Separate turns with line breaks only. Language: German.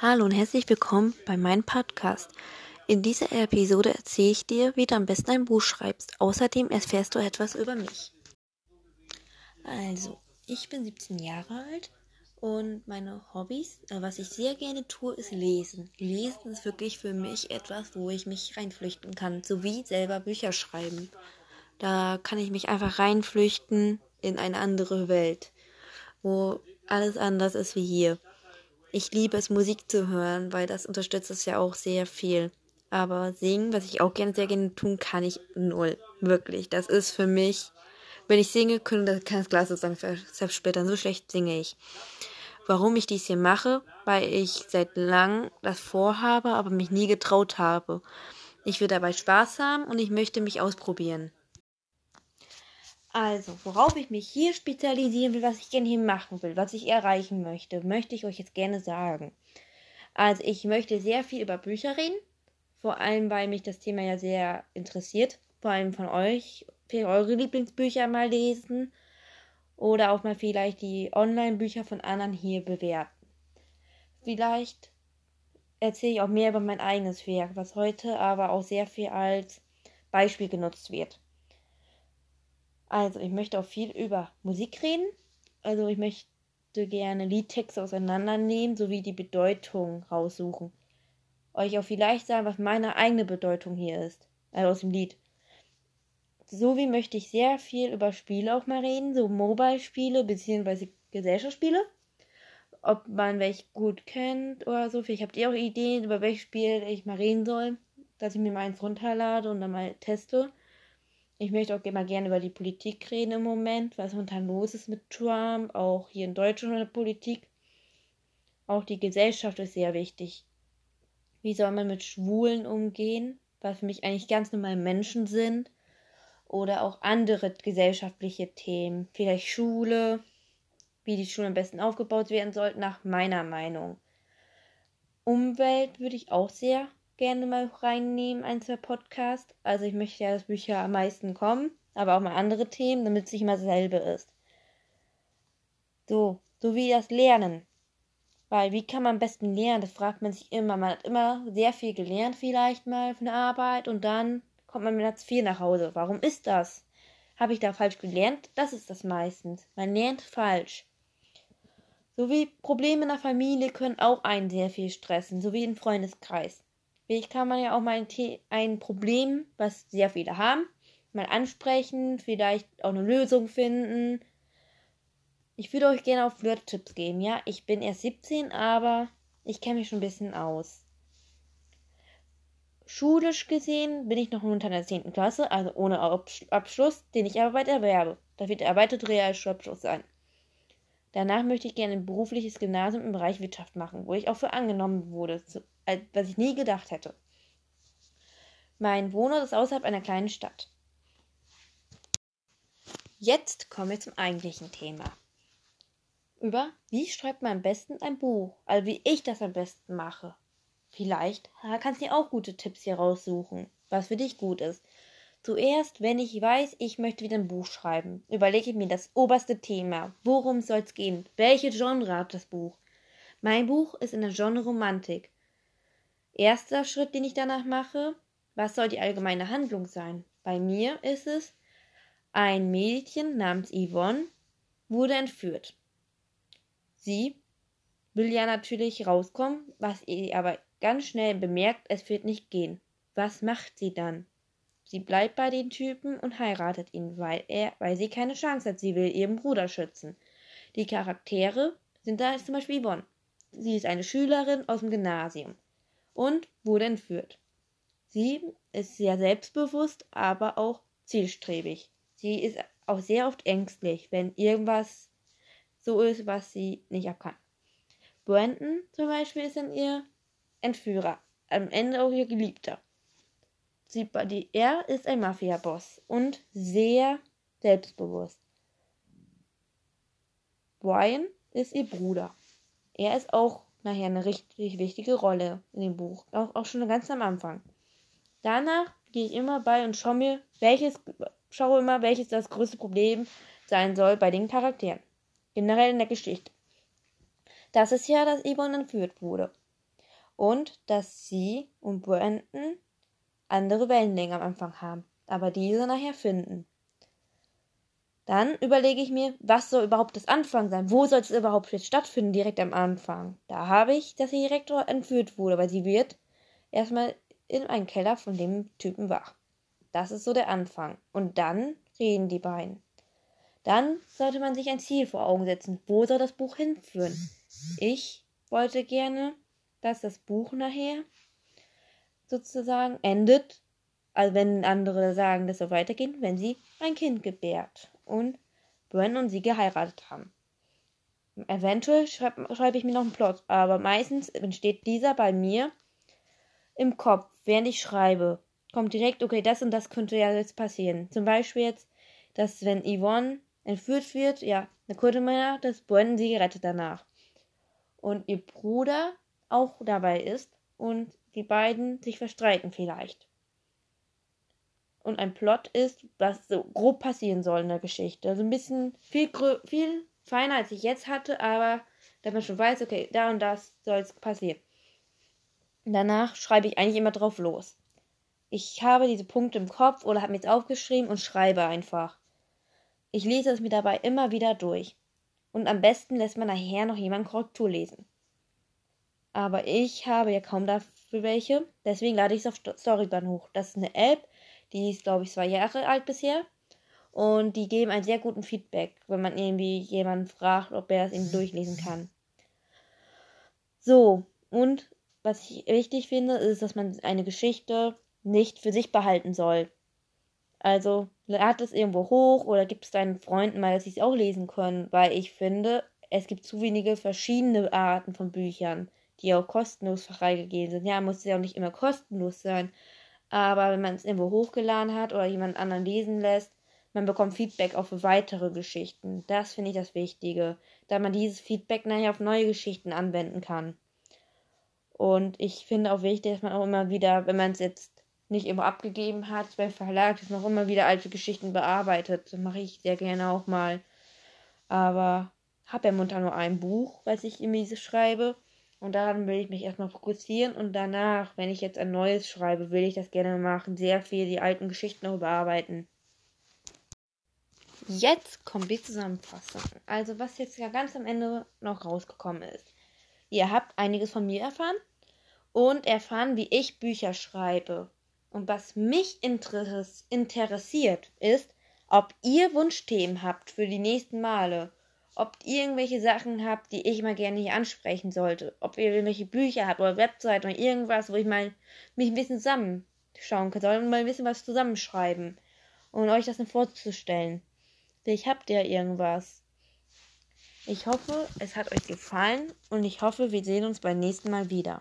Hallo und herzlich willkommen bei meinem Podcast. In dieser Episode erzähle ich dir, wie du am besten ein Buch schreibst. Außerdem erfährst du etwas über mich. Also, ich bin 17 Jahre alt und meine Hobbys, äh, was ich sehr gerne tue, ist lesen. Lesen ist wirklich für mich etwas, wo ich mich reinflüchten kann, sowie selber Bücher schreiben. Da kann ich mich einfach reinflüchten in eine andere Welt, wo alles anders ist wie hier. Ich liebe es, Musik zu hören, weil das unterstützt es ja auch sehr viel. Aber singen, was ich auch gerne sehr gerne tun, kann ich null. Wirklich. Das ist für mich, wenn ich singe, könnte das kein Glas sagen, selbst später. So schlecht singe ich warum ich dies hier mache, weil ich seit langem das vorhabe, aber mich nie getraut habe. Ich will dabei Spaß haben und ich möchte mich ausprobieren. Also, worauf ich mich hier spezialisieren will, was ich gerne hier machen will, was ich erreichen möchte, möchte ich euch jetzt gerne sagen. Also, ich möchte sehr viel über Bücher reden, vor allem weil mich das Thema ja sehr interessiert, vor allem von euch, eure Lieblingsbücher mal lesen oder auch mal vielleicht die Online-Bücher von anderen hier bewerten. Vielleicht erzähle ich auch mehr über mein eigenes Werk, was heute aber auch sehr viel als Beispiel genutzt wird. Also, ich möchte auch viel über Musik reden. Also, ich möchte gerne Liedtexte auseinandernehmen sowie die Bedeutung raussuchen. Euch auch vielleicht sagen, was meine eigene Bedeutung hier ist. Also aus dem Lied sowie möchte ich sehr viel über Spiele auch mal reden, so Mobile-Spiele bzw. Gesellschaftsspiele. Ob man welche gut kennt oder so. Vielleicht habt ihr auch Ideen, über welches Spiel ich mal reden soll, dass ich mir mal eins runterlade und dann mal teste. Ich möchte auch immer gerne über die Politik reden im Moment, was momentan los ist mit Trump, auch hier in Deutschland in der Politik. Auch die Gesellschaft ist sehr wichtig. Wie soll man mit Schwulen umgehen, was für mich eigentlich ganz normale Menschen sind oder auch andere gesellschaftliche Themen, vielleicht Schule, wie die Schulen am besten aufgebaut werden sollten, nach meiner Meinung. Umwelt würde ich auch sehr gerne mal reinnehmen, ein, zwei Podcast. Also ich möchte ja, dass Bücher am meisten kommen, aber auch mal andere Themen, damit es nicht immer dasselbe ist. So, so wie das Lernen. Weil wie kann man am besten lernen? Das fragt man sich immer. Man hat immer sehr viel gelernt vielleicht mal von der Arbeit und dann kommt man mit Platz 4 nach Hause. Warum ist das? Habe ich da falsch gelernt? Das ist das meistens. Man lernt falsch. Sowie Probleme in der Familie können auch einen sehr viel stressen, sowie im Freundeskreis. Vielleicht kann man ja auch mal ein, ein Problem, was sehr viele haben, mal ansprechen, vielleicht auch eine Lösung finden. Ich würde euch gerne auch Flirt-Tipps geben, ja. Ich bin erst 17, aber ich kenne mich schon ein bisschen aus. Schulisch gesehen bin ich noch unter der 10. Klasse, also ohne Abschluss, den ich aber bald erwerbe. Das wird der erweiterte Realschulabschluss sein. Danach möchte ich gerne ein berufliches Gymnasium im Bereich Wirtschaft machen, wo ich auch für angenommen wurde, was ich nie gedacht hätte. Mein Wohnort ist außerhalb einer kleinen Stadt. Jetzt kommen wir zum eigentlichen Thema. Über wie schreibt man am besten ein Buch, also wie ich das am besten mache. Vielleicht kannst du dir auch gute Tipps hier raussuchen, was für dich gut ist. Zuerst, wenn ich weiß, ich möchte wieder ein Buch schreiben, überlege ich mir das oberste Thema. Worum soll es gehen? Welche Genre hat das Buch? Mein Buch ist in der Genre Romantik. Erster Schritt, den ich danach mache, was soll die allgemeine Handlung sein? Bei mir ist es, ein Mädchen namens Yvonne wurde entführt. Sie will ja natürlich rauskommen, was ihr aber ganz schnell bemerkt, es wird nicht gehen. Was macht sie dann? Sie bleibt bei den Typen und heiratet ihn, weil er, weil sie keine Chance hat. Sie will ihren Bruder schützen. Die Charaktere sind da zum Beispiel Yvonne. Sie ist eine Schülerin aus dem Gymnasium und wurde entführt. Sie ist sehr selbstbewusst, aber auch zielstrebig. Sie ist auch sehr oft ängstlich, wenn irgendwas so ist, was sie nicht erkannt. Brandon zum Beispiel ist in ihr Entführer, am Ende auch ihr Geliebter. Sie, er ist ein Mafia-Boss und sehr selbstbewusst. Brian ist ihr Bruder. Er ist auch nachher eine richtig wichtige Rolle in dem Buch, auch, auch schon ganz am Anfang. Danach gehe ich immer bei und schaue mir, welches, schaue immer, welches das größte Problem sein soll bei den Charakteren. Generell in der Geschichte. Das ist ja, dass Yvonne entführt wurde. und dass sie und Brandon andere Wellenlängen am Anfang haben, aber diese nachher finden. Dann überlege ich mir, was soll überhaupt das Anfang sein? Wo soll es überhaupt jetzt stattfinden, direkt am Anfang? Da habe ich, dass sie direkt entführt wurde, weil sie wird erstmal in einen Keller von dem Typen wach. Das ist so der Anfang. Und dann reden die beiden. Dann sollte man sich ein Ziel vor Augen setzen. Wo soll das Buch hinführen? Ich wollte gerne, dass das Buch nachher sozusagen endet, also wenn andere sagen, das soll weitergehen, wenn sie ein Kind gebärt und Bren und sie geheiratet haben. Eventuell schreibe schreib ich mir noch einen Plot, aber meistens entsteht dieser bei mir im Kopf, während ich schreibe. Kommt direkt, okay, das und das könnte ja jetzt passieren. Zum Beispiel jetzt, dass wenn Yvonne entführt wird, ja, dann könnte man ja, dass Bren sie gerettet danach. Und ihr Bruder auch dabei ist und die beiden sich verstreiten vielleicht und ein Plot ist, was so grob passieren soll in der Geschichte. Also ein bisschen viel, viel feiner, als ich jetzt hatte, aber damit man schon weiß, okay, da und das soll es passieren. Danach schreibe ich eigentlich immer drauf los. Ich habe diese Punkte im Kopf oder habe mir jetzt aufgeschrieben und schreibe einfach. Ich lese es mir dabei immer wieder durch. Und am besten lässt man nachher noch jemanden Korrektur lesen. Aber ich habe ja kaum dafür welche, deswegen lade ich es auf Storybahn hoch. Das ist eine App, die ist, glaube ich, zwei Jahre alt bisher. Und die geben einen sehr guten Feedback, wenn man irgendwie jemanden fragt, ob er es eben durchlesen kann. So, und was ich wichtig finde, ist, dass man eine Geschichte nicht für sich behalten soll. Also lad es irgendwo hoch oder gibt es deinen Freunden mal, dass sie es auch lesen können, weil ich finde, es gibt zu wenige verschiedene Arten von Büchern, die auch kostenlos freigegeben sind. Ja, muss ja auch nicht immer kostenlos sein, aber wenn man es irgendwo hochgeladen hat oder jemand anderen lesen lässt, man bekommt Feedback für weitere Geschichten. Das finde ich das Wichtige, da man dieses Feedback nachher auf neue Geschichten anwenden kann. Und ich finde auch wichtig, dass man auch immer wieder, wenn man es jetzt nicht immer abgegeben hat beim Verlag, dass man auch immer wieder alte Geschichten bearbeitet. Das mache ich sehr gerne auch mal. Aber habe ja momentan nur ein Buch, was ich irgendwie schreibe. Und daran will ich mich erstmal fokussieren und danach, wenn ich jetzt ein neues schreibe, will ich das gerne machen. Sehr viel die alten Geschichten noch überarbeiten. Jetzt kommt die Zusammenfassung. Also was jetzt ja ganz am Ende noch rausgekommen ist. Ihr habt einiges von mir erfahren und erfahren, wie ich Bücher schreibe. Und was mich interessiert ist, ob ihr Wunschthemen habt für die nächsten Male ob ihr irgendwelche Sachen habt, die ich mal gerne hier ansprechen sollte. Ob ihr irgendwelche Bücher habt oder Webseiten oder irgendwas, wo ich mal mich ein bisschen zusammenschauen kann soll und mal ein bisschen was zusammenschreiben und euch das dann vorzustellen. Vielleicht habt ihr irgendwas. Ich hoffe, es hat euch gefallen und ich hoffe, wir sehen uns beim nächsten Mal wieder.